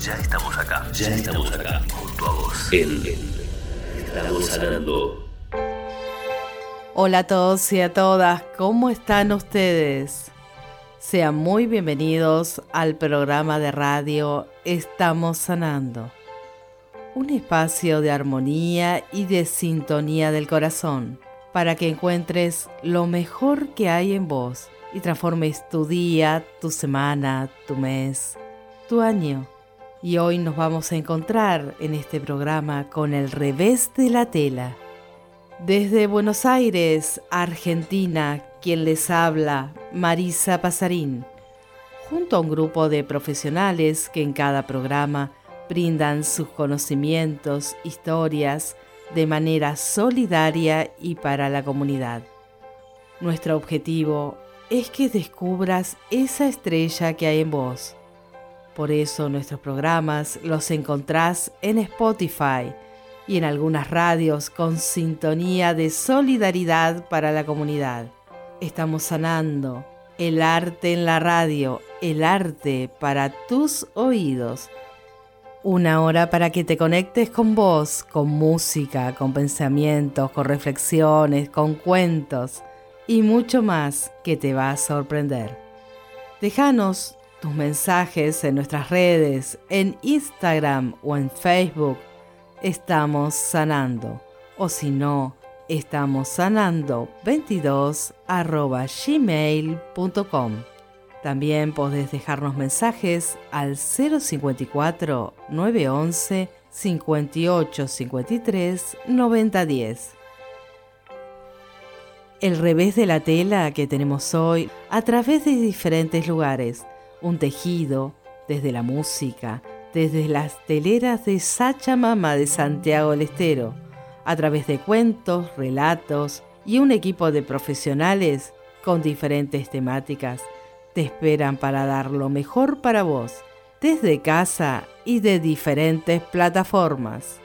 Ya estamos acá, ya estamos acá, junto a vos. En Estamos sanando. Hola a todos y a todas, ¿cómo están ustedes? Sean muy bienvenidos al programa de radio Estamos Sanando, un espacio de armonía y de sintonía del corazón para que encuentres lo mejor que hay en vos y transformes tu día, tu semana, tu mes, tu año y hoy nos vamos a encontrar en este programa con el revés de la tela. Desde Buenos Aires, Argentina, quien les habla, Marisa Pasarín, junto a un grupo de profesionales que en cada programa brindan sus conocimientos, historias, de manera solidaria y para la comunidad. Nuestro objetivo es que descubras esa estrella que hay en vos por eso nuestros programas los encontrás en Spotify y en algunas radios con sintonía de solidaridad para la comunidad. Estamos sanando el arte en la radio, el arte para tus oídos. Una hora para que te conectes con vos, con música, con pensamientos, con reflexiones, con cuentos y mucho más que te va a sorprender. Déjanos tus mensajes en nuestras redes, en Instagram o en Facebook. Estamos sanando. O si no, estamos sanando 22 gmail.com. También podés dejarnos mensajes al 054 911 58 53 9010. El revés de la tela que tenemos hoy a través de diferentes lugares un tejido, desde la música, desde las teleras de Sacha Mama de Santiago del Estero, a través de cuentos, relatos y un equipo de profesionales con diferentes temáticas, te esperan para dar lo mejor para vos, desde casa y de diferentes plataformas.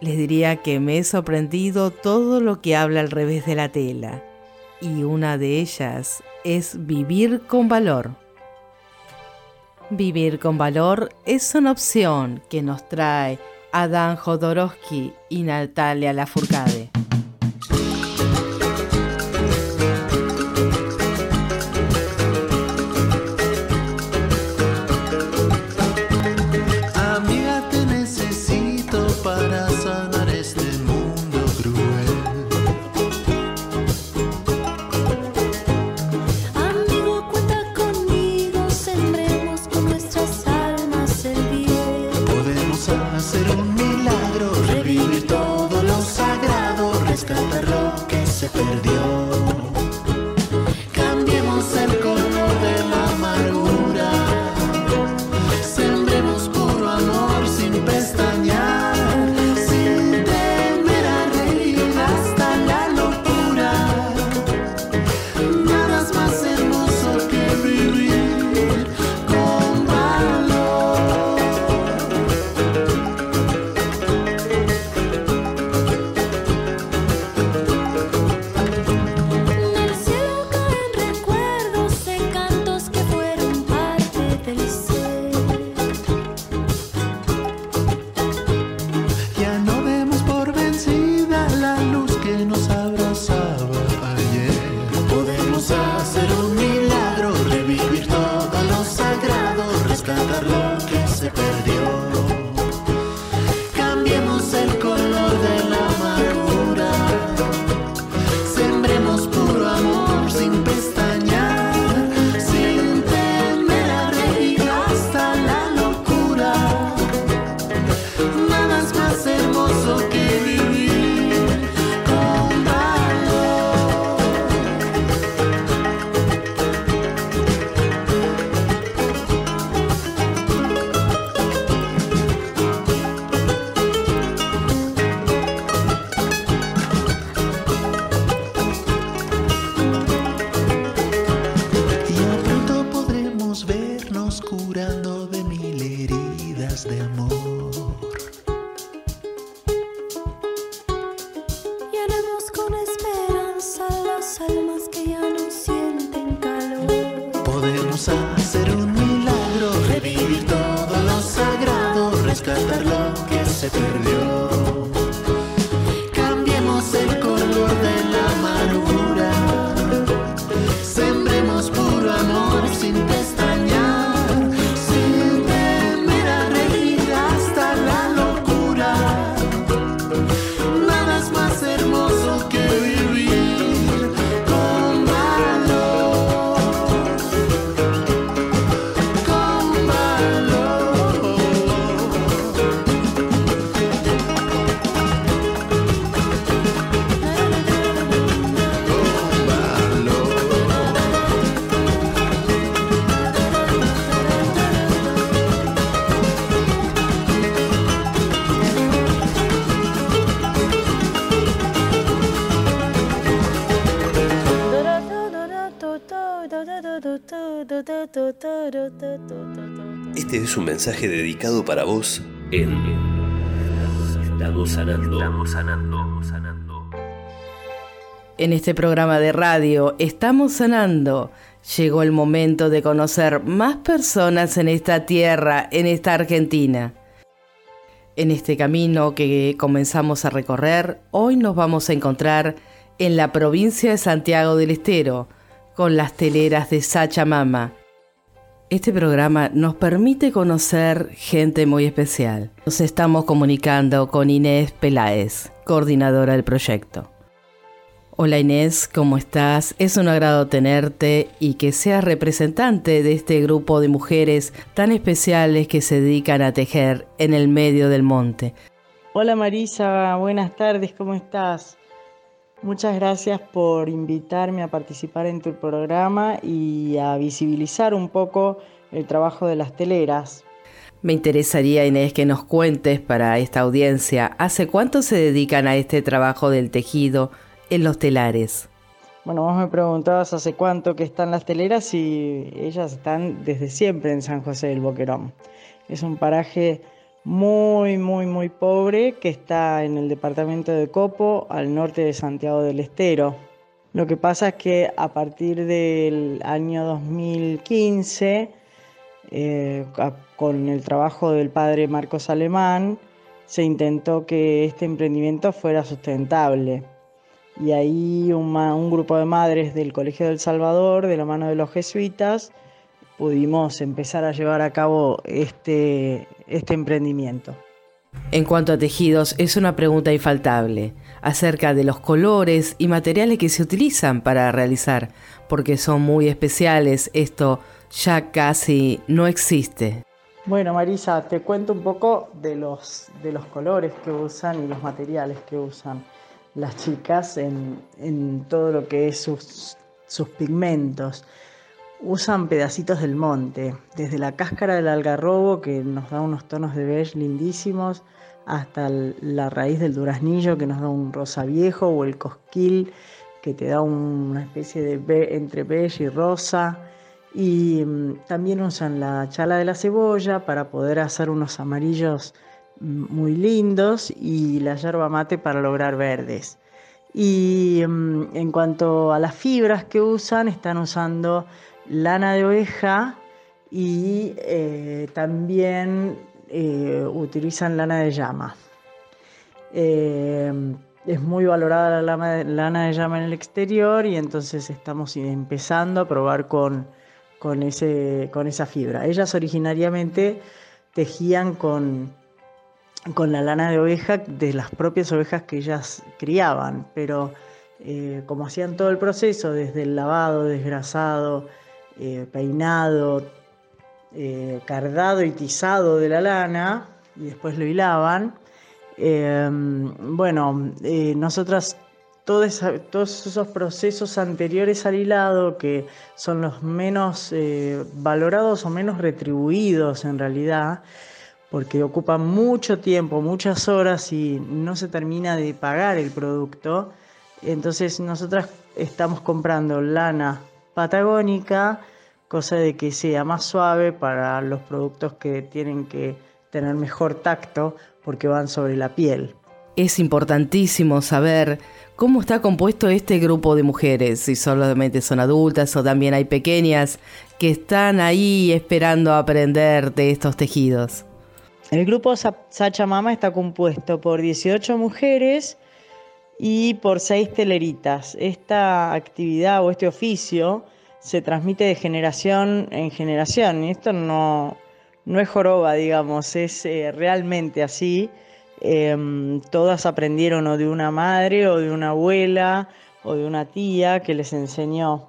Les diría que me he sorprendido todo lo que habla al revés de la tela, y una de ellas es vivir con valor. Vivir con valor es una opción que nos trae Adán Jodorowsky y Natalia Lafourcade. Mensaje dedicado para vos en Estamos sanando. Estamos sanando. En este programa de radio Estamos sanando. Llegó el momento de conocer más personas en esta tierra, en esta Argentina. En este camino que comenzamos a recorrer, hoy nos vamos a encontrar en la provincia de Santiago del Estero, con las teleras de Sachamama. Este programa nos permite conocer gente muy especial. Nos estamos comunicando con Inés Peláez, coordinadora del proyecto. Hola Inés, ¿cómo estás? Es un agrado tenerte y que seas representante de este grupo de mujeres tan especiales que se dedican a tejer en el medio del monte. Hola Marisa, buenas tardes, ¿cómo estás? Muchas gracias por invitarme a participar en tu programa y a visibilizar un poco el trabajo de las teleras. Me interesaría, Inés, que nos cuentes para esta audiencia, ¿hace cuánto se dedican a este trabajo del tejido en los telares? Bueno, vos me preguntabas hace cuánto que están las teleras y ellas están desde siempre en San José del Boquerón. Es un paraje muy, muy, muy pobre que está en el departamento de Copo, al norte de Santiago del Estero. Lo que pasa es que a partir del año 2015, eh, con el trabajo del padre Marcos Alemán, se intentó que este emprendimiento fuera sustentable. Y ahí un, un grupo de madres del Colegio del Salvador, de la mano de los jesuitas, pudimos empezar a llevar a cabo este, este emprendimiento. En cuanto a tejidos, es una pregunta infaltable acerca de los colores y materiales que se utilizan para realizar, porque son muy especiales, esto ya casi no existe. Bueno, Marisa, te cuento un poco de los, de los colores que usan y los materiales que usan las chicas en, en todo lo que es sus, sus pigmentos. Usan pedacitos del monte, desde la cáscara del algarrobo, que nos da unos tonos de beige lindísimos, hasta la raíz del duraznillo, que nos da un rosa viejo, o el cosquil, que te da una especie de entre beige y rosa. Y mm, también usan la chala de la cebolla para poder hacer unos amarillos mm, muy lindos y la yerba mate para lograr verdes. Y mm, en cuanto a las fibras que usan, están usando lana de oveja y eh, también eh, utilizan lana de llama. Eh, es muy valorada la lana de llama en el exterior y entonces estamos empezando a probar con, con, ese, con esa fibra. Ellas originariamente tejían con, con la lana de oveja de las propias ovejas que ellas criaban, pero como hacían todo el proceso, desde el lavado, desgrasado, eh, peinado, eh, cardado y tizado de la lana, y después lo hilaban, eh, bueno, eh, nosotras todo esa- todos esos procesos anteriores al hilado, que son los menos valorados o menos retribuidos en realidad, porque ocupan mucho tiempo, muchas horas y no se termina de pagar el producto. Entonces nosotras estamos comprando lana patagónica, cosa de que sea más suave para los productos que tienen que tener mejor tacto porque van sobre la piel. Es importantísimo saber cómo está compuesto este grupo de mujeres, si solamente son adultas o también hay pequeñas que están ahí esperando aprender de estos tejidos? El grupo Sacha Mama está compuesto por 18 mujeres y por 6 teleritas. Esta actividad o este oficio se transmite de generación en generación y esto no, no es joroba, digamos, es eh, realmente así. Em, todas aprendieron o de una madre o de una abuela o de una tía que les enseñó.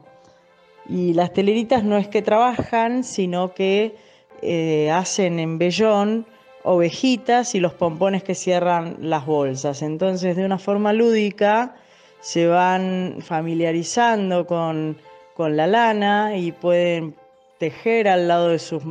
Y las teleritas no es que trabajan, sino que eh, hacen en vellón ovejitas y los pompones que cierran las bolsas. Entonces, de una forma lúdica, se van familiarizando con, con la lana y pueden tejer al lado de sus,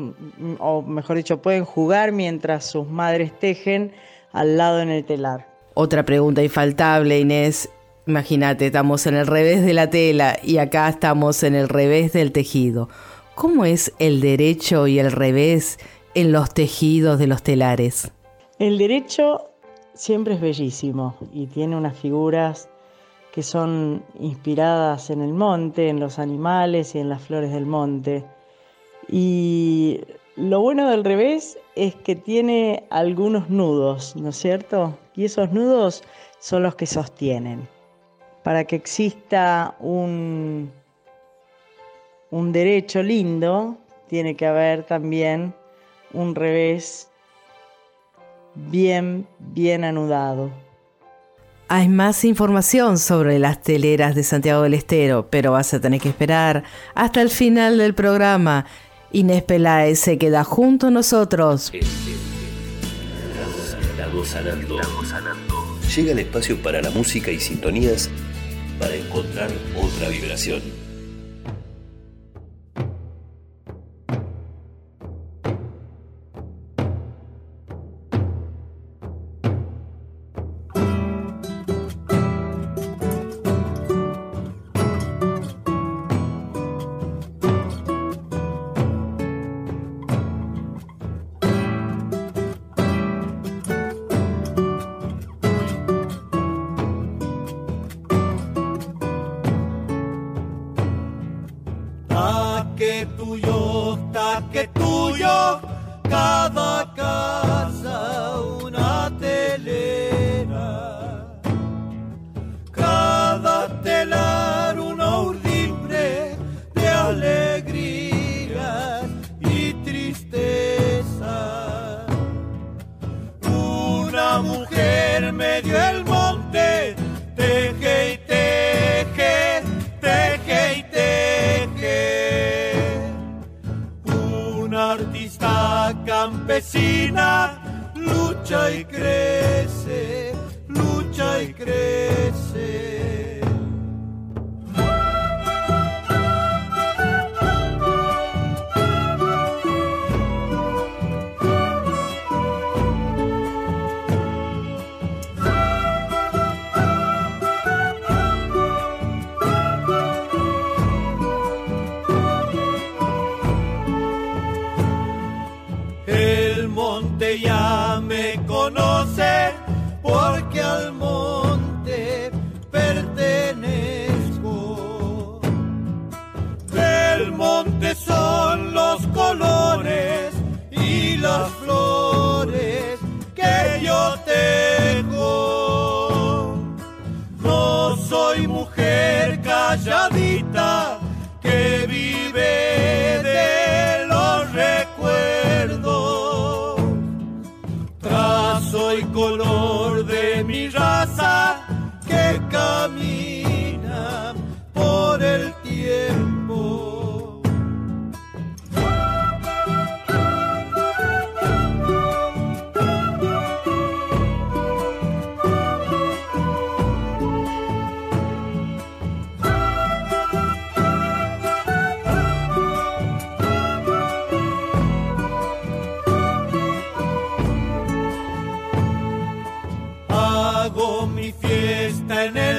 o mejor dicho, pueden jugar mientras sus madres tejen al lado en el telar. Otra pregunta infaltable, Inés. Imagínate, estamos en el revés de la tela y acá estamos en el revés del tejido. ¿Cómo es el derecho y el revés en los tejidos de los telares? El derecho siempre es bellísimo y tiene unas figuras que son inspiradas en el monte, en los animales y en las flores del monte. Y lo bueno del revés es que tiene algunos nudos, ¿no es cierto? Y esos nudos son los que sostienen. Para que exista un, un derecho lindo, tiene que haber también un revés bien, bien anudado. Hay más información sobre las teleras de Santiago del Estero, pero vas a tener que esperar hasta el final del programa. Inés Peláez se queda junto a nosotros. Llega el espacio para la música y sintonías para encontrar otra vibración. hago mi fiesta en el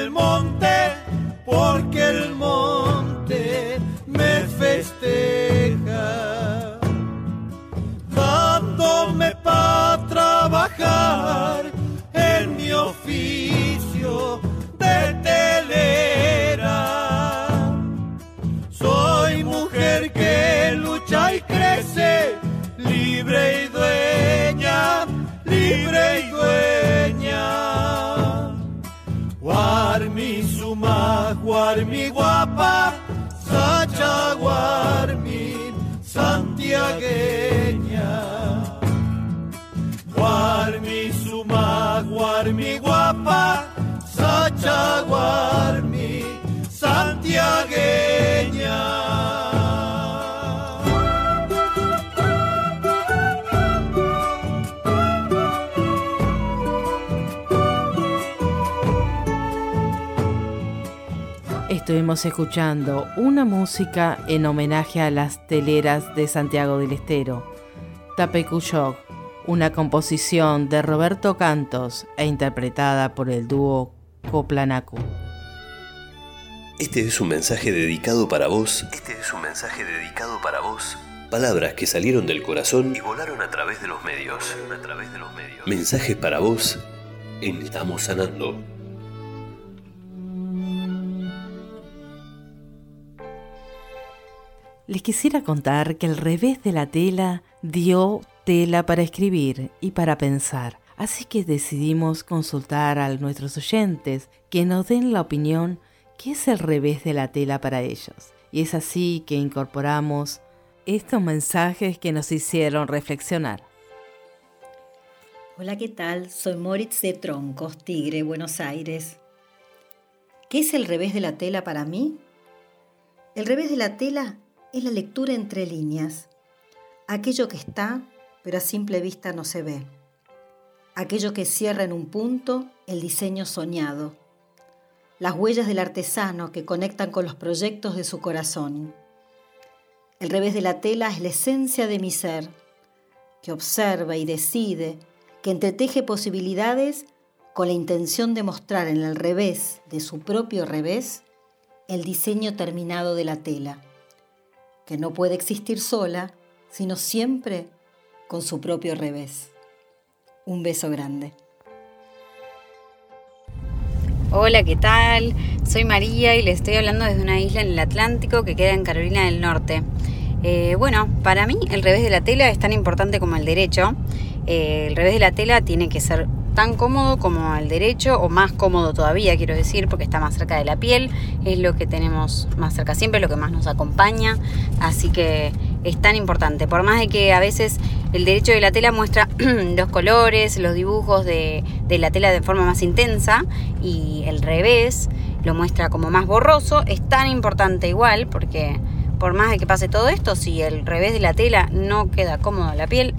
Estuvimos escuchando una música en homenaje a las teleras de Santiago del Estero, Tapecuyog, una composición de Roberto Cantos e interpretada por el dúo Coplanacu. Este es un mensaje dedicado para vos. Este es un mensaje dedicado para vos. Palabras que salieron del corazón y volaron a través de los medios. A través de los medios. Mensajes para vos en Estamos Sanando. Les quisiera contar que el revés de la tela dio tela para escribir y para pensar. Así que decidimos consultar a nuestros oyentes que nos den la opinión qué es el revés de la tela para ellos. Y es así que incorporamos estos mensajes que nos hicieron reflexionar. Hola, ¿qué tal? Soy Moritz de Troncos, Tigre, Buenos Aires. ¿Qué es el revés de la tela para mí? El revés de la tela es la lectura entre líneas, aquello que está, pero a simple vista no se ve, aquello que cierra en un punto el diseño soñado, las huellas del artesano que conectan con los proyectos de su corazón. El revés de la tela es la esencia de mi ser, que observa y decide, que entreteje posibilidades con la intención de mostrar en el revés de su propio revés el diseño terminado de la tela, que no puede existir sola, sino siempre con su propio revés. Un beso grande. Hola, ¿qué tal? Soy María y le estoy hablando desde una isla en el Atlántico que queda en Carolina del Norte. Eh, bueno, para mí el revés de la tela es tan importante como el derecho. Eh, el revés de la tela tiene que ser tan cómodo como el derecho o más cómodo todavía, quiero decir, porque está más cerca de la piel, es lo que tenemos más cerca siempre, lo que más nos acompaña, así que es tan importante. Por más de que a veces el derecho de la tela muestra los colores, los dibujos de, de la tela de forma más intensa y el revés lo muestra como más borroso, es tan importante igual porque por más de que pase todo esto, si el revés de la tela no queda cómodo en la piel,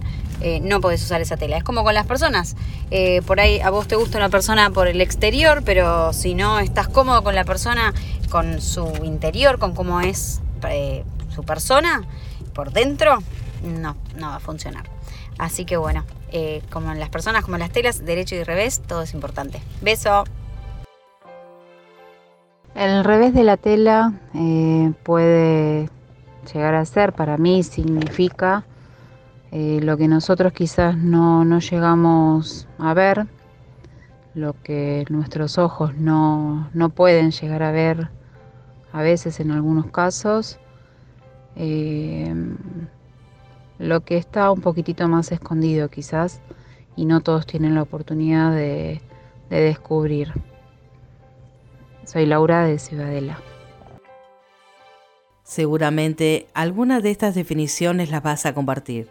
eh, no podés usar esa tela. Es como con las personas. Eh, por ahí a vos te gusta una persona por el exterior, pero si no estás cómodo con la persona, con su interior, con cómo es eh, su persona, por dentro, no, no va a funcionar. Así que bueno, como en las personas, como en las telas, derecho y revés, todo es importante. Beso. El revés de la tela puede llegar a ser, para mí significa eh, lo que nosotros quizás no, no llegamos a ver, lo que nuestros ojos no, no pueden llegar a ver a veces en algunos casos, eh, lo que está un poquitito más escondido quizás y no todos tienen la oportunidad de, de descubrir. Soy Laura de Ciudadela. Seguramente algunas de estas definiciones las vas a compartir,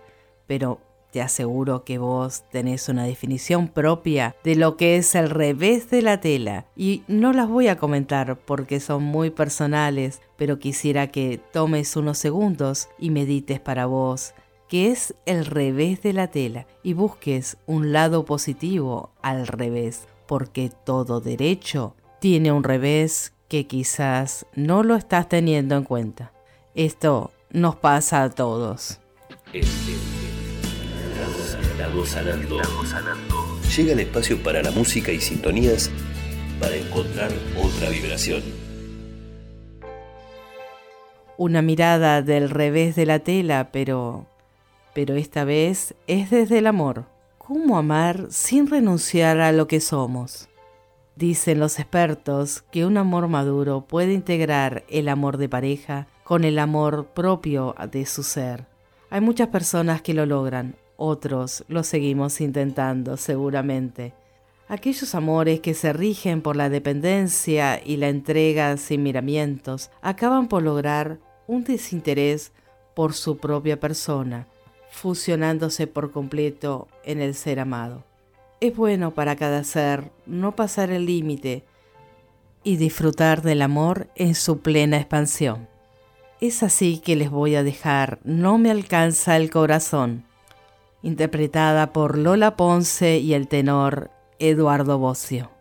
pero te aseguro que vos tenés una definición propia de lo que es el revés de la tela y no las voy a comentar porque son muy personales, pero quisiera que tomes unos segundos y medites para vos qué es el revés de la tela y busques un lado positivo al revés, porque todo derecho tiene un revés que quizás no lo estás teniendo en cuenta. Esto nos pasa a todos. Estamos, estamos sanando. Estamos sanando. Llega el espacio para la música y sintonías para encontrar otra vibración. Una mirada del revés de la tela, pero pero esta vez es desde el amor. ¿Cómo amar sin renunciar a lo que somos? Dicen los expertos que un amor maduro puede integrar el amor de pareja con el amor propio de su ser. Hay muchas personas que lo logran, otros lo seguimos intentando seguramente. Aquellos amores que se rigen por la dependencia y la entrega sin miramientos acaban por lograr un desinterés por su propia persona, fusionándose por completo en el ser amado. Es bueno para cada ser no pasar el límite y disfrutar del amor en su plena expansión. Es así que les voy a dejar No me alcanza el corazón, interpretada por Lola Ponce y el tenor Eduardo Bocio.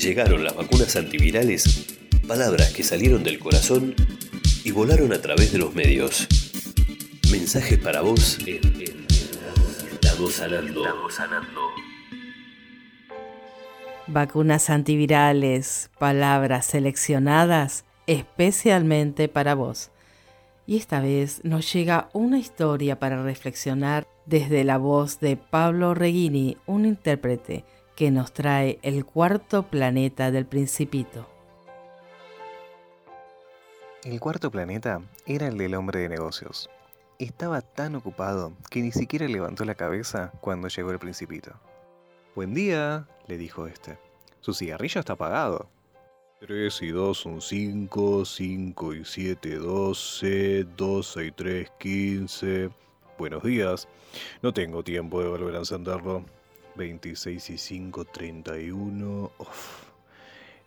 Llegaron las vacunas antivirales, palabras que salieron del corazón y volaron a través de los medios. Mensajes para vos en, Estamos sanando. Vacunas antivirales, palabras seleccionadas especialmente para vos. Y esta vez nos llega una historia para reflexionar desde la voz de Pablo Reguini, un intérprete que nos trae el cuarto planeta del Principito. El cuarto planeta era el del hombre de negocios. Estaba tan ocupado que ni siquiera levantó la cabeza cuando llegó el principito. Buen día, le dijo este. Su cigarrillo está apagado. 3 y 2 son 5, 5 y 7, 12, 12 y 3, 15. Buenos días. No tengo tiempo de volver a encenderlo. 26 y 5, 31. Uf.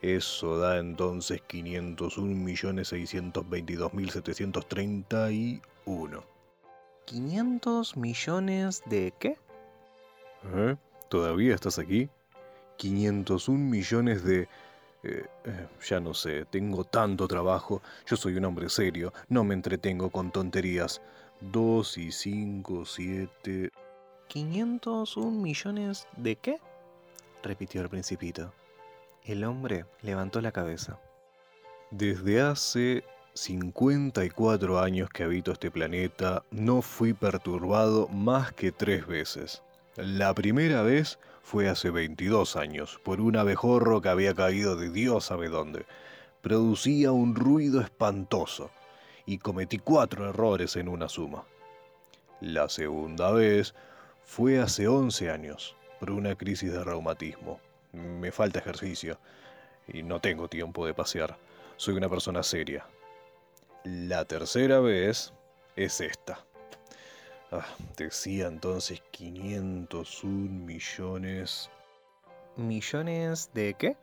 Eso da entonces 501.622.731. ¿500 millones de qué? ¿Eh? ¿Todavía estás aquí? 501 millones de... eh, eh, ya no sé, tengo tanto trabajo. Yo soy un hombre serio, no me entretengo con tonterías. 2 y 5, 7... ¿501 millones de qué? repitió el principito. El hombre levantó la cabeza. Desde hace 54 años que habito este planeta, no fui perturbado más que tres veces. La primera vez fue hace 22 años, por un abejorro que había caído de Dios sabe dónde. Producía un ruido espantoso, y cometí cuatro errores en una suma. La segunda vez fue hace 11 años, por una crisis de reumatismo. Me falta ejercicio, y no tengo tiempo de pasear. Soy una persona seria. La tercera vez es esta. Ah, decía entonces 501 millones. ¿Millones de qué?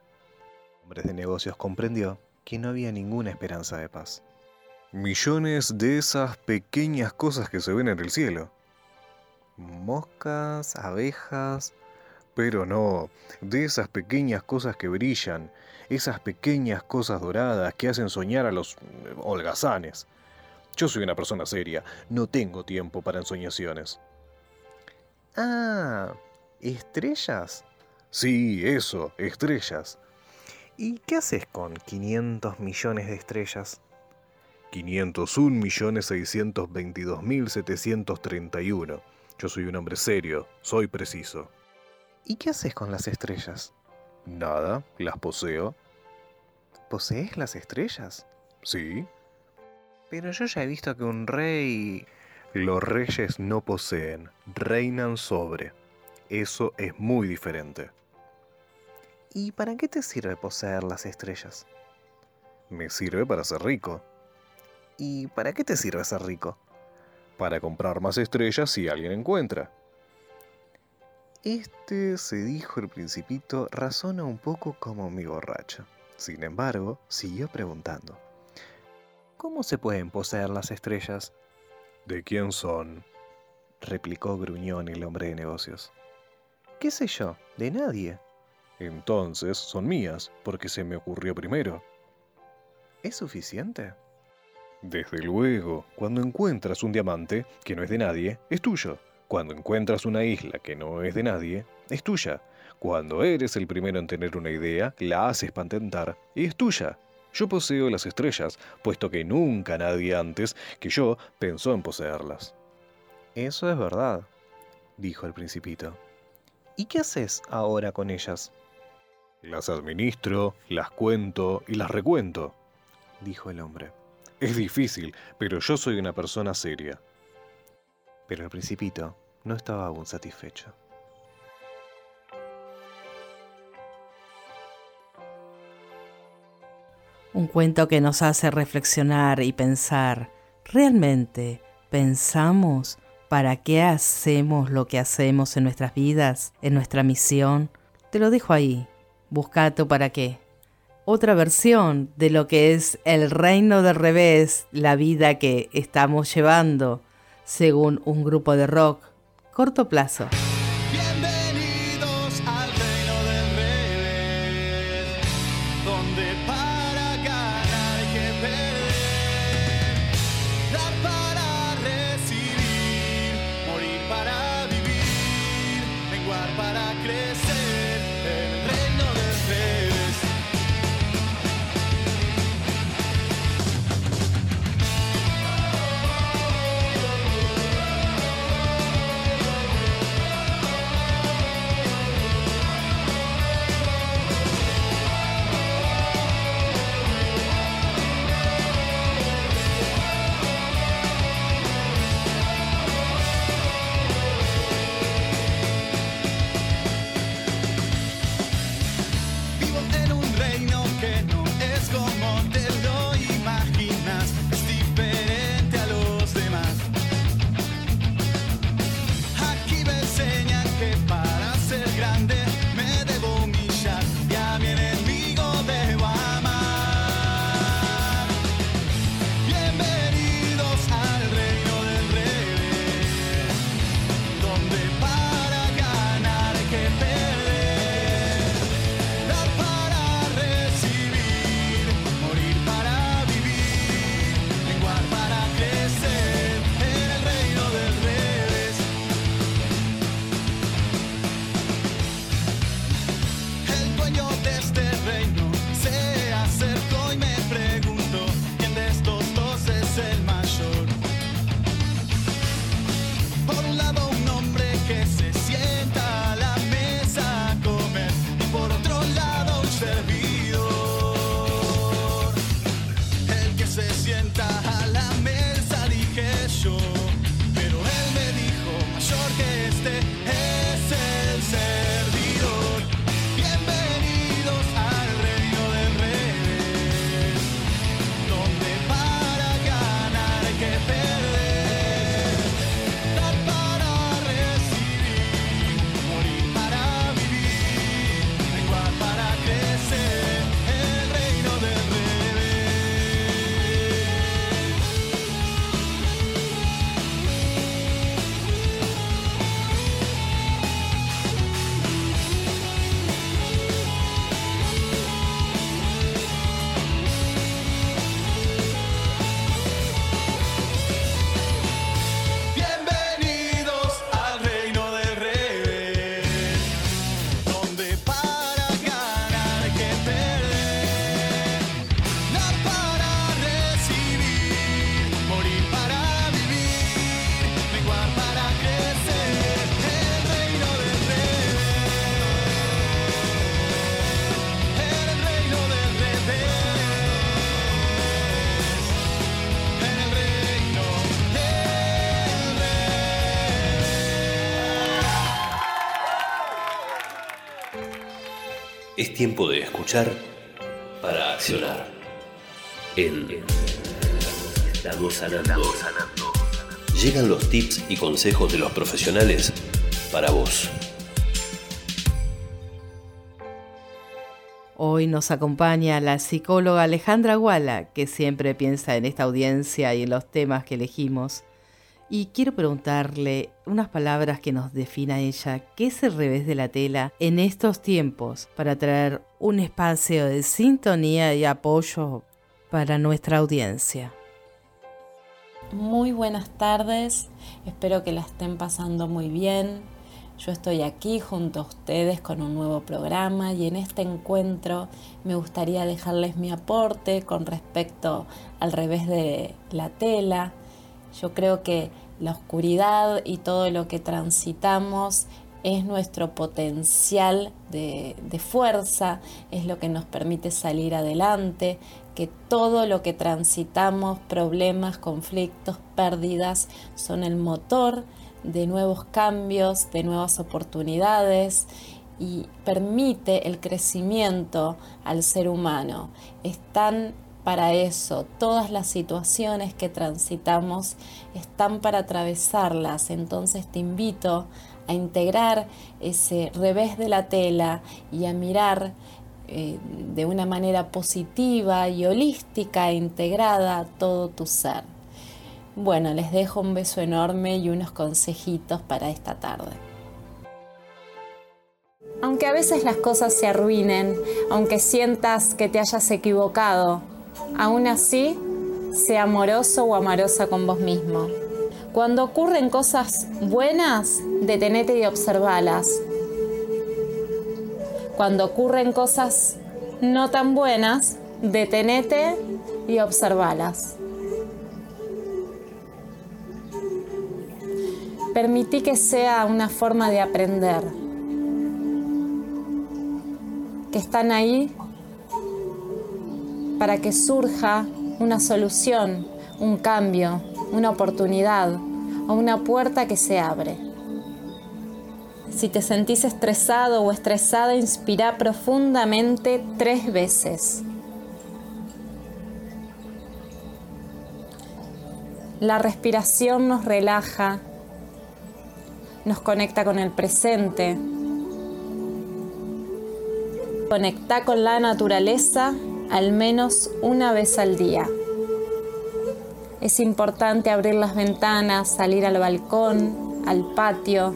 Hombres de negocios comprendió que no había ninguna esperanza de paz. Millones de esas pequeñas cosas que se ven en el cielo. Moscas, abejas, pero no, de esas pequeñas cosas que brillan, esas pequeñas cosas doradas que hacen soñar a los eh, holgazanes. Yo soy una persona seria, no tengo tiempo para ensoñaciones. Ah, ¿estrellas? Sí, eso, estrellas. ¿Y qué haces con 500 millones de estrellas? 501.622.731. Yo soy un hombre serio, soy preciso. ¿Y qué haces con las estrellas? Nada, las poseo. ¿Posees las estrellas? Sí. Pero yo ya he visto que un rey... Los reyes no poseen, reinan sobre. Eso es muy diferente. ¿Y para qué te sirve poseer las estrellas? Me sirve para ser rico. ¿Y para qué te sirve ser rico? Para comprar más estrellas si alguien encuentra. Este, se dijo el principito, razona un poco como mi borracho. Sin embargo, siguió preguntando. ¿Cómo se pueden poseer las estrellas? ¿De quién son? replicó gruñón el hombre de negocios. ¿Qué sé yo? De nadie. Entonces son mías, porque se me ocurrió primero. ¿Es suficiente? Desde luego, cuando encuentras un diamante que no es de nadie, es tuyo. Cuando encuentras una isla que no es de nadie, es tuya. Cuando eres el primero en tener una idea, la haces patentar y es tuya. Yo poseo las estrellas, puesto que nunca nadie antes que yo pensó en poseerlas. Eso es verdad. dijo el principito. ¿Y qué haces ahora con ellas? Las administro, las cuento y las recuento, dijo el hombre. Es difícil, pero yo soy una persona seria. Pero el principito no estaba aún satisfecho. Un cuento que nos hace reflexionar y pensar, ¿realmente pensamos para qué hacemos lo que hacemos en nuestras vidas, en nuestra misión? Te lo dejo ahí, busca tu para qué. Otra versión de lo que es el reino del revés, la vida que estamos llevando, según un grupo de rock, corto plazo. Tiempo de escuchar para accionar. En Estamos sanando. Llegan los tips y consejos de los profesionales para vos. Hoy nos acompaña la psicóloga Alejandra Guala, que siempre piensa en esta audiencia y en los temas que elegimos. Y quiero preguntarle unas palabras que nos defina ella, ¿qué es el revés de la tela en estos tiempos para traer un espacio de sintonía y apoyo para nuestra audiencia? Muy buenas tardes, espero que la estén pasando muy bien. Yo estoy aquí junto a ustedes con un nuevo programa y en este encuentro me gustaría dejarles mi aporte con respecto al revés de la tela. Yo creo que La oscuridad y todo lo que transitamos es nuestro potencial de, fuerza, es lo que nos permite salir adelante, que todo lo que transitamos, problemas, conflictos, pérdidas, son el motor de nuevos cambios, de nuevas oportunidades y permite el crecimiento al ser humano. Están para eso, todas las situaciones que transitamos están para atravesarlas, entonces te invito a integrar ese revés de la tela y a mirar eh, de una manera positiva y holística e integrada todo tu ser. Bueno, les dejo un beso enorme y unos consejitos para esta tarde. Aunque a veces las cosas se arruinen, aunque sientas que te hayas equivocado, aún así, sea amoroso o amorosa con vos mismo. Cuando ocurren cosas buenas, detenete y observalas. Cuando ocurren cosas no tan buenas, detenete y observalas. Permití que sea una forma de aprender, que están ahí para que surja una solución, un cambio, una oportunidad o una puerta que se abre. Si te sentís estresado o estresada, inspira profundamente tres veces. La respiración nos relaja, nos conecta con el presente, conecta con la naturaleza al menos una vez al día. Es importante abrir las ventanas, salir al balcón, al patio.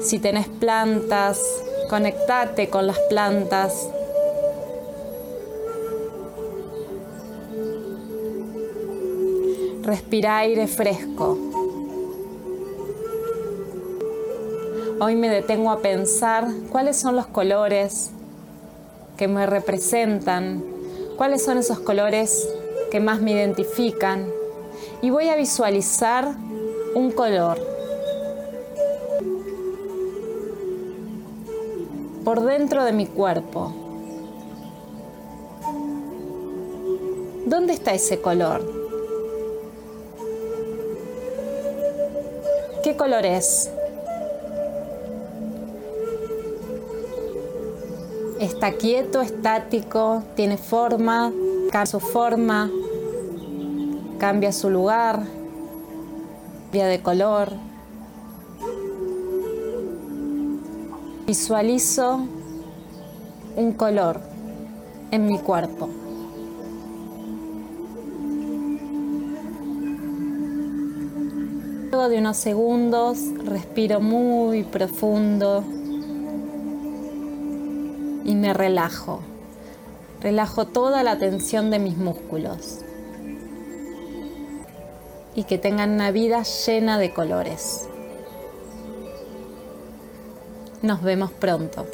Si tenés plantas, conectate con las plantas. Respira aire fresco. Hoy me detengo a pensar cuáles son los colores que me representan, cuáles son esos colores que más me identifican y voy a visualizar un color. por dentro de mi cuerpo. ¿Dónde está ese color? ¿Qué color es? Está quieto, estático, tiene forma, cambia su forma, cambia su lugar, cambia de color. Visualizo un color en mi cuerpo. Luego de unos segundos respiro muy profundo y me relajo. Relajo toda la tensión de mis músculos y que tengan una vida llena de colores. Nos vemos pronto.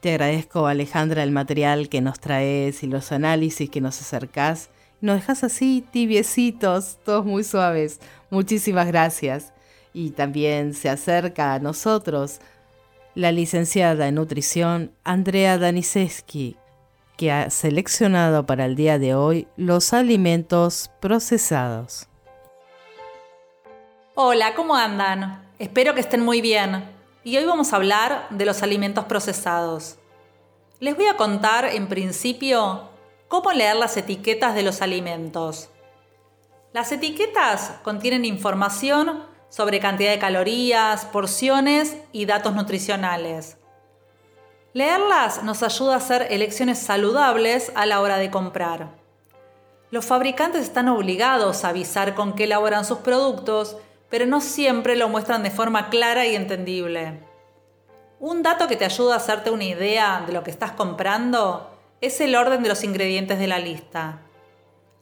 Te agradezco, Alejandra, el material que nos traes y los análisis que nos acercás. Nos dejas así tibiecitos, todos muy suaves. Muchísimas gracias. Y también se acerca a nosotros la licenciada en nutrición Andrea Daniseski, que ha seleccionado para el día de hoy los alimentos procesados. Hola, ¿cómo andan? Espero que estén muy bien. Y hoy vamos a hablar de los alimentos procesados. Les voy a contar en principio cómo leer las etiquetas de los alimentos. Las etiquetas contienen información sobre cantidad de calorías, porciones y datos nutricionales. Leerlas nos ayuda a hacer elecciones saludables a la hora de comprar. Los fabricantes están obligados a avisar con qué elaboran sus productos, pero no siempre lo muestran de forma clara y entendible. Un dato que te ayuda a hacerte una idea de lo que estás comprando es el orden de los ingredientes de la lista.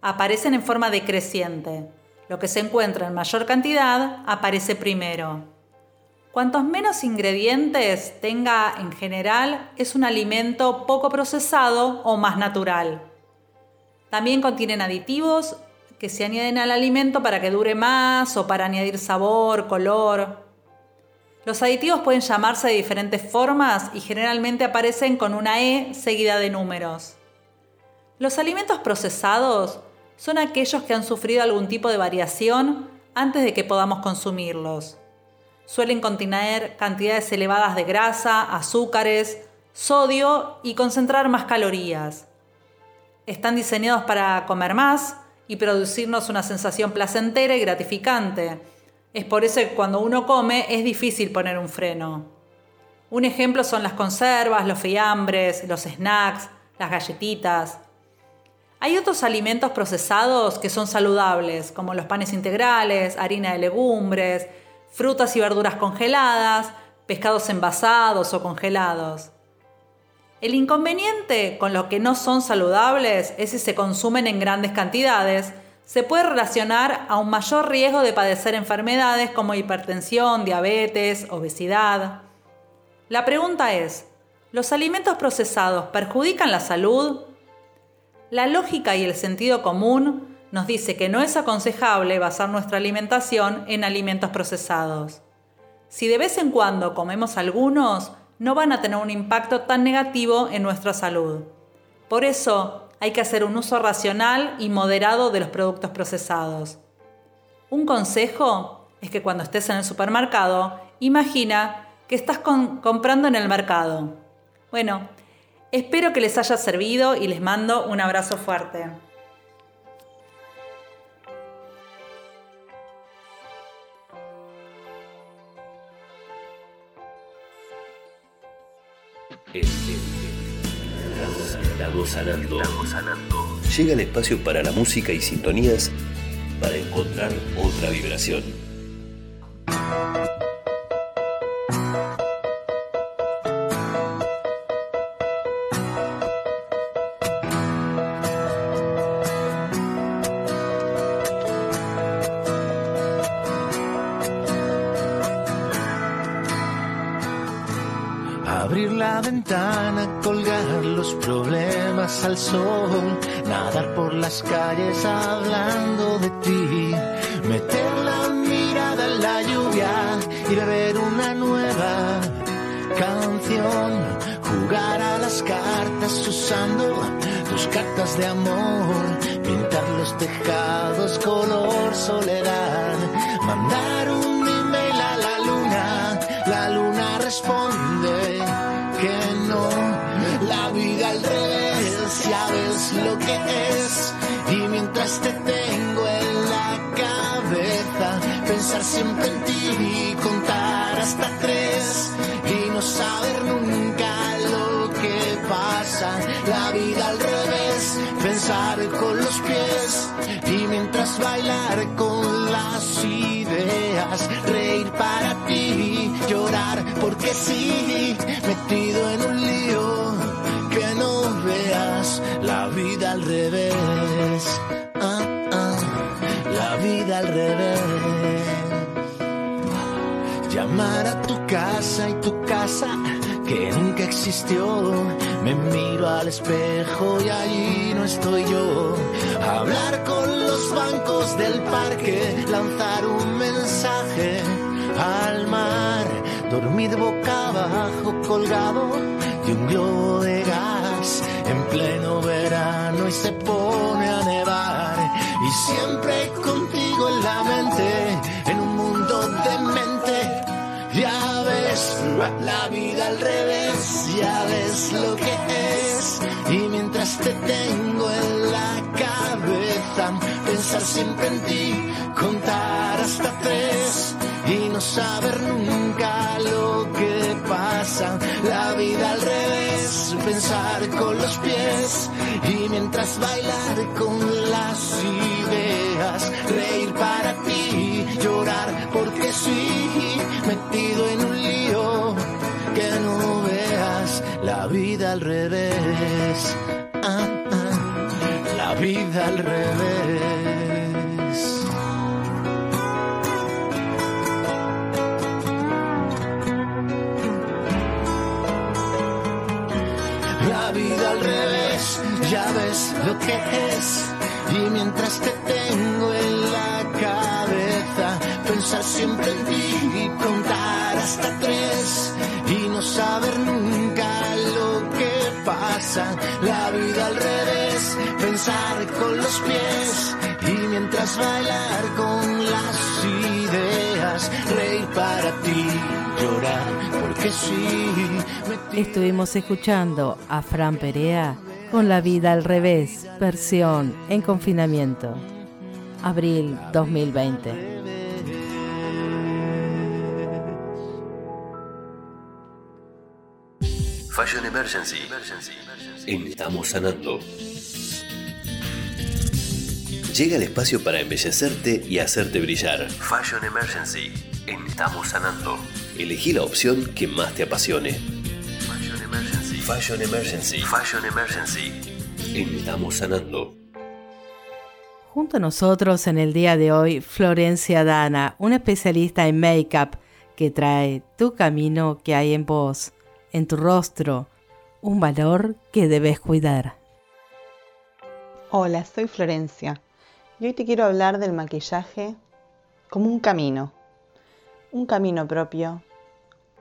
Aparecen en forma decreciente. Lo que se encuentra en mayor cantidad aparece primero. Cuantos menos ingredientes tenga en general, es un alimento poco procesado o más natural. También contienen aditivos que se añaden al alimento para que dure más o para añadir sabor, color. Los aditivos pueden llamarse de diferentes formas y generalmente aparecen con una E seguida de números. Los alimentos procesados son aquellos que han sufrido algún tipo de variación antes de que podamos consumirlos. Suelen contener cantidades elevadas de grasa, azúcares, sodio y concentrar más calorías. Están diseñados para comer más y producirnos una sensación placentera y gratificante. Es por eso que cuando uno come es difícil poner un freno. Un ejemplo son las conservas, los fiambres, los snacks, las galletitas. Hay otros alimentos procesados que son saludables, como los panes integrales, harina de legumbres, frutas y verduras congeladas, pescados envasados o congelados. El inconveniente con lo que no son saludables es si se consumen en grandes cantidades, se puede relacionar a un mayor riesgo de padecer enfermedades como hipertensión, diabetes, obesidad. La pregunta es, ¿los alimentos procesados perjudican la salud? La lógica y el sentido común nos dice que no es aconsejable basar nuestra alimentación en alimentos procesados. Si de vez en cuando comemos algunos, no van a tener un impacto tan negativo en nuestra salud. Por eso hay que hacer un uso racional y moderado de los productos procesados. Un consejo es que cuando estés en el supermercado, imagina que estás comprando en el mercado. Bueno, espero que les haya servido y les mando un abrazo fuerte. Estamos sanando. Estamos sanando. Llega el espacio para la música y sintonías para encontrar otra vibración. Ventana, colgar los problemas al sol, nadar por las calles hablando de ti, meter la mirada en la lluvia y beber una nueva canción, jugar a las cartas usando tus cartas de amor, pintar los tejados color soledad, mandar un email a la luna, la luna responde ves lo que es, y mientras te tengo en la cabeza, pensar siempre en ti y contar hasta tres, y no saber nunca lo que pasa, la vida al revés, pensar con los pies, y mientras bailar con las ideas, reír para ti, llorar porque sí, metido en vida al revés. Llamar a tu casa y tu casa que nunca existió. Me miro al espejo y allí no estoy yo. Hablar con los bancos del parque, lanzar un mensaje al mar, dormir boca abajo colgado de un globo de gas en pleno verano y se pone a nevar. Y siempre contigo en la mente, en un mundo de mente. Ya ves la vida al revés, ya ves lo que es. Y mientras te tengo en la cabeza, pensar siempre en ti, contar hasta tres y no saber nunca lo que pasa. La vida al revés, pensar con los pies y mientras bailar vida al revés. La vida al revés, ya ves lo que es. Y mientras te tengo en la cabeza, pensar siempre en ti y contar hasta tres y no saber nunca lo que pasa. La vida al revés pensar con los pies y mientras bailar con las ideas, reír para ti, llorar porque sí. Estuvimos escuchando a Fran Perea con La vida al revés, versión en confinamiento. Abril 2020. Fashion Emergency. Estamos sanando. Llega el espacio para embellecerte y hacerte brillar. Fashion Emergency. Estamos sanando. Elegí la opción que más te apasione. Fashion Emergency. Fashion Emergency. Fashion Emergency. Estamos sanando. Junto a nosotros en el día de hoy, Florencia Dana, una especialista en make-up que trae tu camino que hay en vos, en tu rostro, un valor que debes cuidar. Hola, soy Florencia y hoy te quiero hablar del maquillaje como un camino, un camino propio,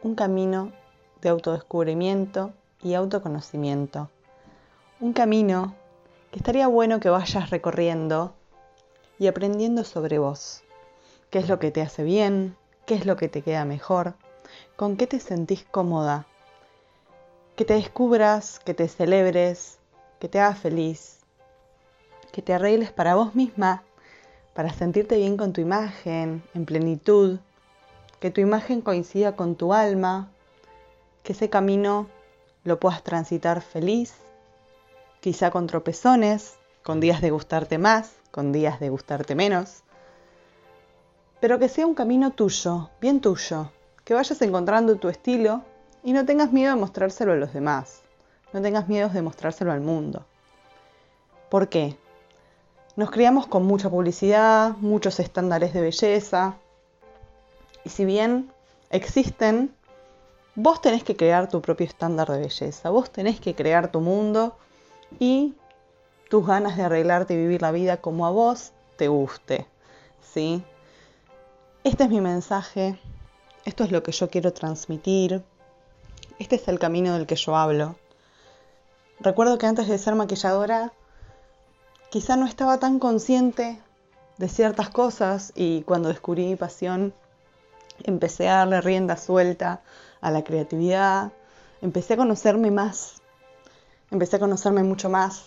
un camino de autodescubrimiento y autoconocimiento, un camino que estaría bueno que vayas recorriendo y aprendiendo sobre vos, qué es lo que te hace bien, qué es lo que te queda mejor, con qué te sentís cómoda, que te descubras, que te celebres, que te hagas feliz, que te arregles para vos misma, para sentirte bien con tu imagen, en plenitud, que tu imagen coincida con tu alma, que ese camino lo puedas transitar feliz, quizá con tropezones, con días de gustarte más, con días de gustarte menos, pero que sea un camino tuyo, bien tuyo, que vayas encontrando tu estilo y no tengas miedo de mostrárselo a los demás, no tengas miedo de mostrárselo al mundo. ¿Por qué? Nos criamos con mucha publicidad, muchos estándares de belleza, y si bien existen, vos tenés que crear tu propio estándar de belleza, vos tenés que crear tu mundo y tus ganas de arreglarte y vivir la vida como a vos te guste. ¿sí? Este es mi mensaje, esto es lo que yo quiero transmitir, este es el camino del que yo hablo. Recuerdo que antes de ser maquilladora quizá no estaba tan consciente de ciertas cosas y cuando descubrí mi pasión empecé a darle rienda suelta a la creatividad, empecé a conocerme más, empecé a conocerme mucho más.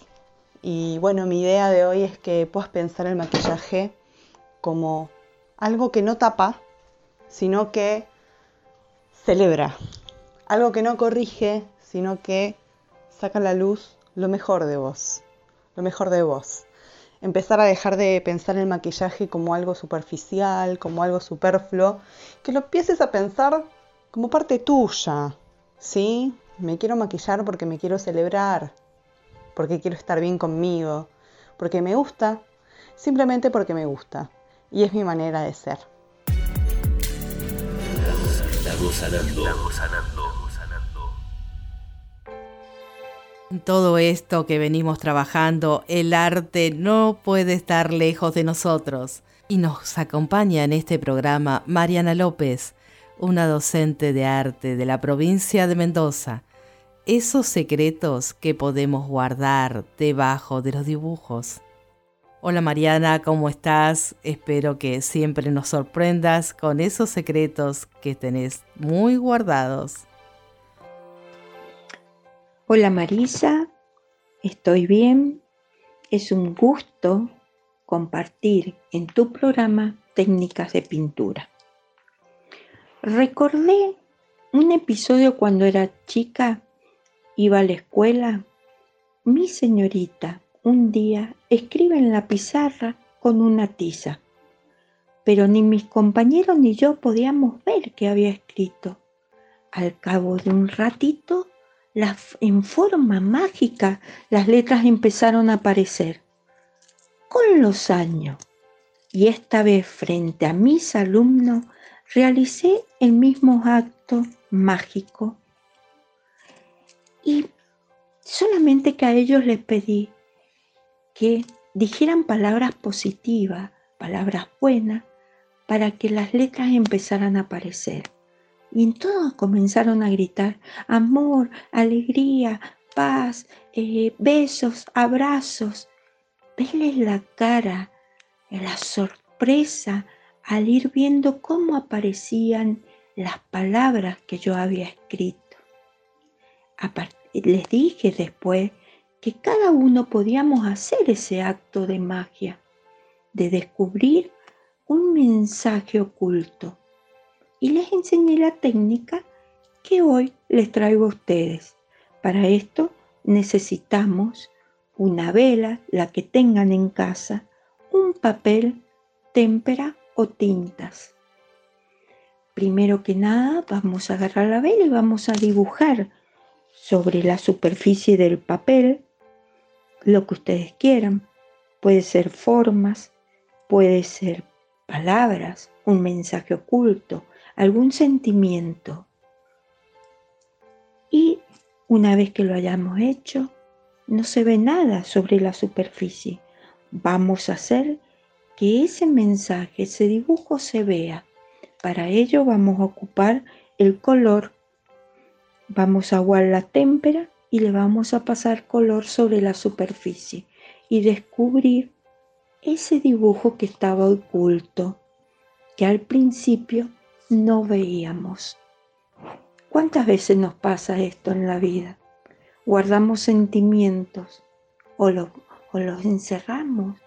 Y bueno, mi idea de hoy es que puedas pensar el maquillaje como algo que no tapa, sino que celebra, algo que no corrige, sino que saca a la luz lo mejor de vos, lo mejor de vos empezar a dejar de pensar el maquillaje como algo superficial, como algo superfluo, que lo empieces a pensar como parte tuya, ¿sí? Me quiero maquillar porque me quiero celebrar, porque quiero estar bien conmigo, porque me gusta, simplemente porque me gusta. Y es mi manera de ser. Todo esto que venimos trabajando, el arte no puede estar lejos de nosotros. Y nos acompaña en este programa Mariana López, una docente de arte de la provincia de Mendoza. Esos secretos que podemos guardar debajo de los dibujos. Hola Mariana, ¿cómo estás? Espero que siempre nos sorprendas con esos secretos que tenés muy guardados. Hola Marisa, estoy bien. Es un gusto compartir en tu programa técnicas de pintura. Recordé un episodio cuando era chica, iba a la escuela. Mi señorita un día escribe en la pizarra con una tiza, pero ni mis compañeros ni yo podíamos ver qué había escrito. Al cabo de un ratito en forma mágica las letras empezaron a aparecer. Con los años, y esta vez frente a mis alumnos, realicé el mismo acto mágico. Y solamente que a ellos les pedí, que dijeran palabras positivas, palabras buenas, para que las letras empezaran a aparecer. Y todos comenzaron a gritar amor, alegría, paz, eh, besos, abrazos. Verles la cara, la sorpresa al ir viendo cómo aparecían las palabras que yo había escrito. Les dije después que cada uno podíamos hacer ese acto de magia, de descubrir un mensaje oculto. Y les enseñé la técnica que hoy les traigo a ustedes. Para esto necesitamos una vela, la que tengan en casa, un papel, témpera o tintas. Primero que nada vamos a agarrar la vela y vamos a dibujar sobre la superficie del papel lo que ustedes quieran. Puede ser formas, puede ser palabras, un mensaje oculto, algún sentimiento. Y una vez que lo hayamos hecho, no se ve nada sobre la superficie. Vamos a hacer que ese mensaje, ese dibujo se vea. Para ello vamos a ocupar el color. Vamos a aguar la témpera y le vamos a pasar color sobre la superficie y descubrir ese dibujo que estaba oculto, que al principio no veíamos. ¿Cuántas veces nos pasa esto en la vida? Guardamos sentimientos o, o los encerramos.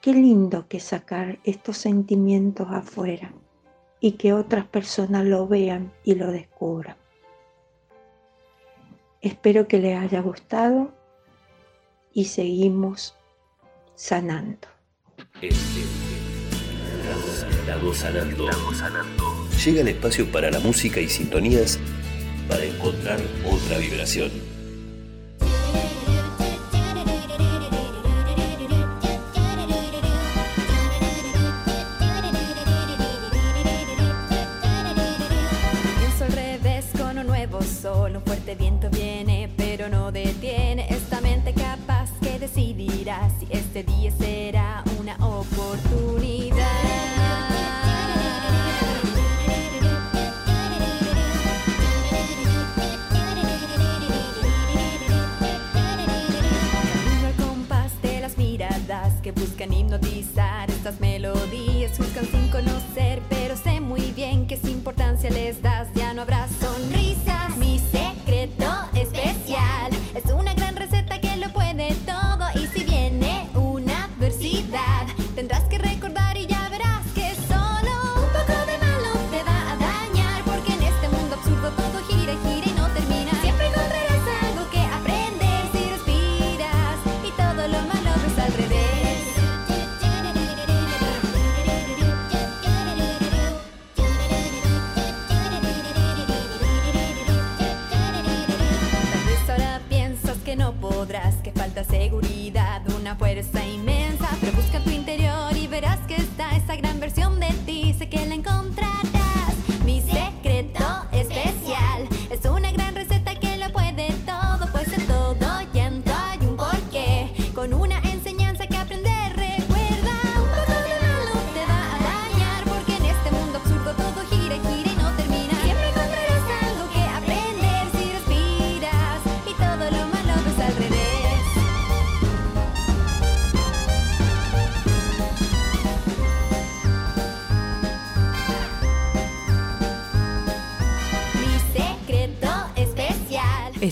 Qué lindo que sacar estos sentimientos afuera y que otras personas lo vean y lo descubran. Espero que les haya gustado y seguimos sanando. Estamos sanando. Llega el espacio para la música y sintonías para encontrar otra vibración. Pienso al revés con un nuevo sol, un fuerte viento viene, pero no detiene esta mente capaz que decidirá si este día será estas melodías,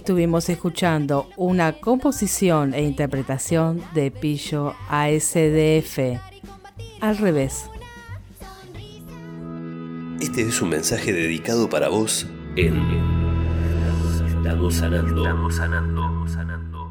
Estuvimos escuchando una composición e interpretación de Pillo ASDF. Al revés. Este es un mensaje dedicado para vos en Estamos sanando. Estamos sanando. sanando.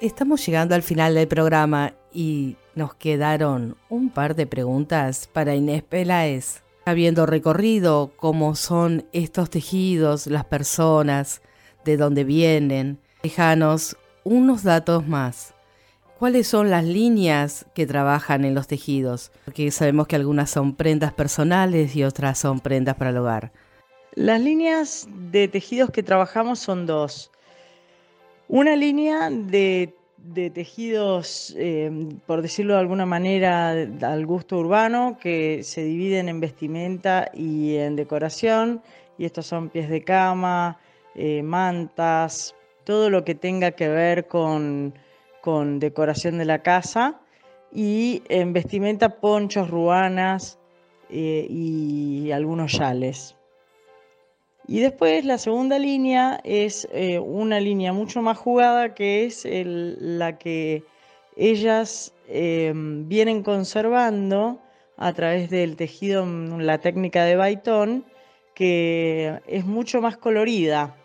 Estamos llegando al final del programa y nos quedaron un par de preguntas para Inés Peláez. Habiendo recorrido cómo son estos tejidos, las personas, de dónde vienen, déjanos unos datos más. ¿Cuáles son las líneas que trabajan en los tejidos? Porque sabemos que algunas son prendas personales y otras son prendas para el hogar. Las líneas de tejidos que trabajamos son dos. Una línea de tejidos, eh, por decirlo de alguna manera, al gusto urbano, que se dividen en vestimenta y en decoración. Y estos son pies de cama, eh, mantas, todo lo que tenga que ver con, con decoración de la casa. Y en vestimenta, ponchos, ruanas eh, y algunos yales. Y después la segunda línea es eh, una línea mucho más jugada que es la que ellas vienen conservando a través del tejido, la técnica de Baitón, que es mucho más colorida.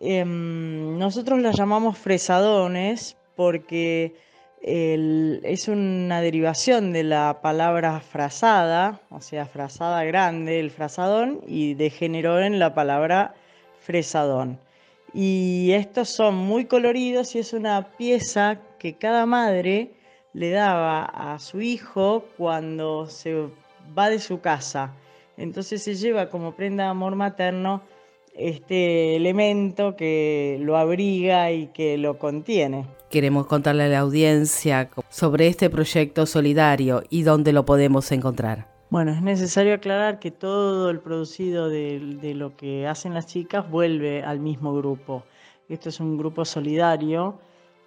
Em, nosotros las llamamos fresadones porque es una derivación de la palabra frazada, o sea, frazada grande, el frazadón, y degeneró en la palabra fresadón. Y estos son muy coloridos y es una pieza que cada madre le daba a su hijo cuando se va de su casa. Entonces se lleva como prenda de amor materno este elemento que lo abriga y que lo contiene. Queremos contarle a la audiencia sobre este proyecto solidario y dónde lo podemos encontrar. Bueno, es necesario aclarar que todo el producido de, de lo que hacen las chicas vuelve al mismo grupo. Esto es un grupo solidario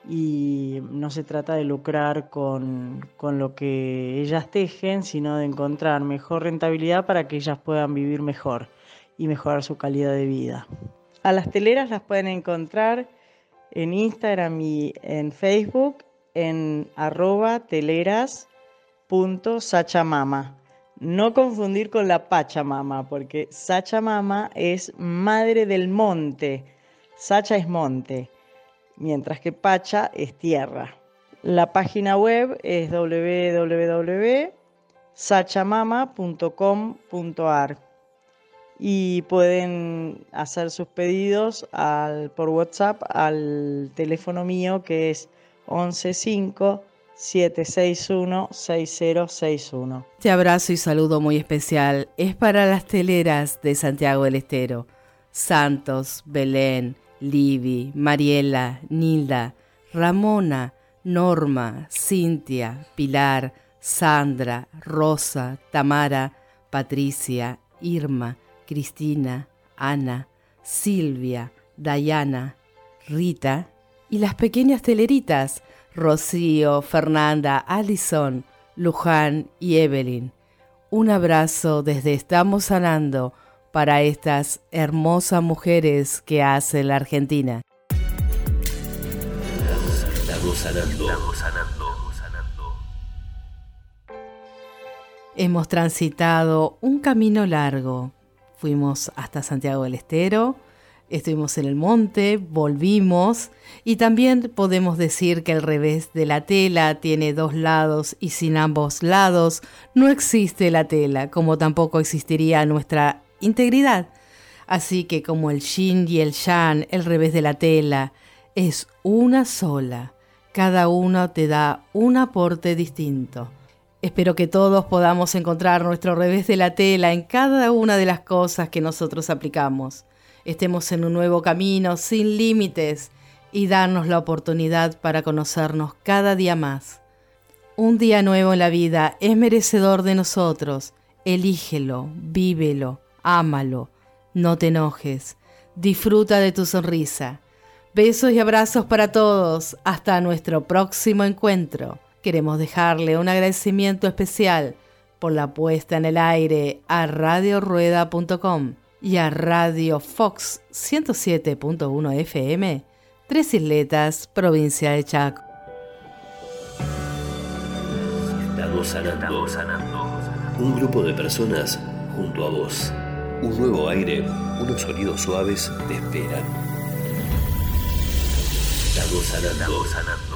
y no se trata de lucrar con, con lo que ellas tejen, sino de encontrar mejor rentabilidad para que ellas puedan vivir mejor y mejorar su calidad de vida. A las teleras las pueden encontrar en Instagram y en Facebook en arroba teleras.sachamama. No confundir con la Pachamama, porque Sachamama es madre del monte. Sacha es monte, mientras que Pacha es tierra. La página web es www.sachamama.com.ar y pueden hacer sus pedidos al- por WhatsApp al teléfono mío que es 115 761 6061. Este abrazo y saludo muy especial es para las teleras de Santiago del Estero. Santos, Belén, Livi, Mariela, Nilda, Ramona, Norma, Cintia, Pilar, Sandra, Rosa, Tamara, Patricia, Irma, Cristina, Ana, Silvia, Dayana, Rita y las pequeñas teleritas Rocío, Fernanda, Alison, Luján y Evelyn. Un abrazo desde Estamos Sanando para estas hermosas mujeres que hace la Argentina. Estamos sanando. Estamos sanando. Hemos transitado un camino largo. Fuimos hasta Santiago del Estero, estuvimos en el monte, volvimos y también podemos decir que el revés de la tela tiene dos lados y sin ambos lados no existe la tela, como tampoco existiría nuestra integridad. Así que como el yin y el yang, el revés de la tela, es una sola. Cada uno te da un aporte distinto. Espero que todos podamos encontrar nuestro revés de la tela en cada una de las cosas que nosotros aplicamos. Estemos en un nuevo camino sin límites y darnos la oportunidad para conocernos cada día más. Un día nuevo en la vida es merecedor de nosotros. Elígelo, vívelo, ámalo, no te enojes, disfruta de tu sonrisa. Besos y abrazos para todos. Hasta nuestro próximo encuentro. Queremos dejarle un agradecimiento especial por la puesta en el aire a radiorueda.com y a Radio Fox 107.1 FM, Tres Isletas, provincia de Chaco. Estamos sanando. Un grupo de personas junto a vos. Un nuevo aire, unos sonidos suaves te esperan. Estamos sanando. Sanando.